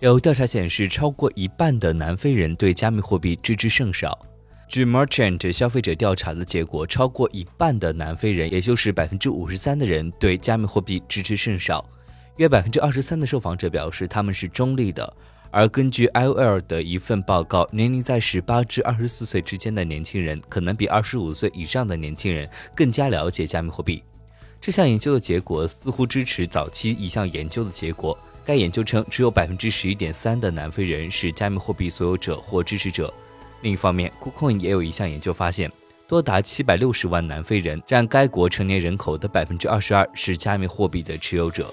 有调查显示，超过一半的南非人对加密货币知之甚少。据 Merchant 消费者调查的结果，超过一半的南非人，也就是百分之五十三的人，对加密货币知之甚少。约百分之二十三的受访者表示他们是中立的。而根据 IOL 的一份报告，年龄在十八至二十四岁之间的年轻人，可能比二十五岁以上的年轻人更加了解加密货币。这项研究的结果似乎支持早期一项研究的结果。该研究称，只有百分之十一点三的南非人是加密货币所有者或支持者。另一方面，KuCoin 也有一项研究发现，多达七百六十万南非人，占该国成年人口的百分之二十二，是加密货币的持有者。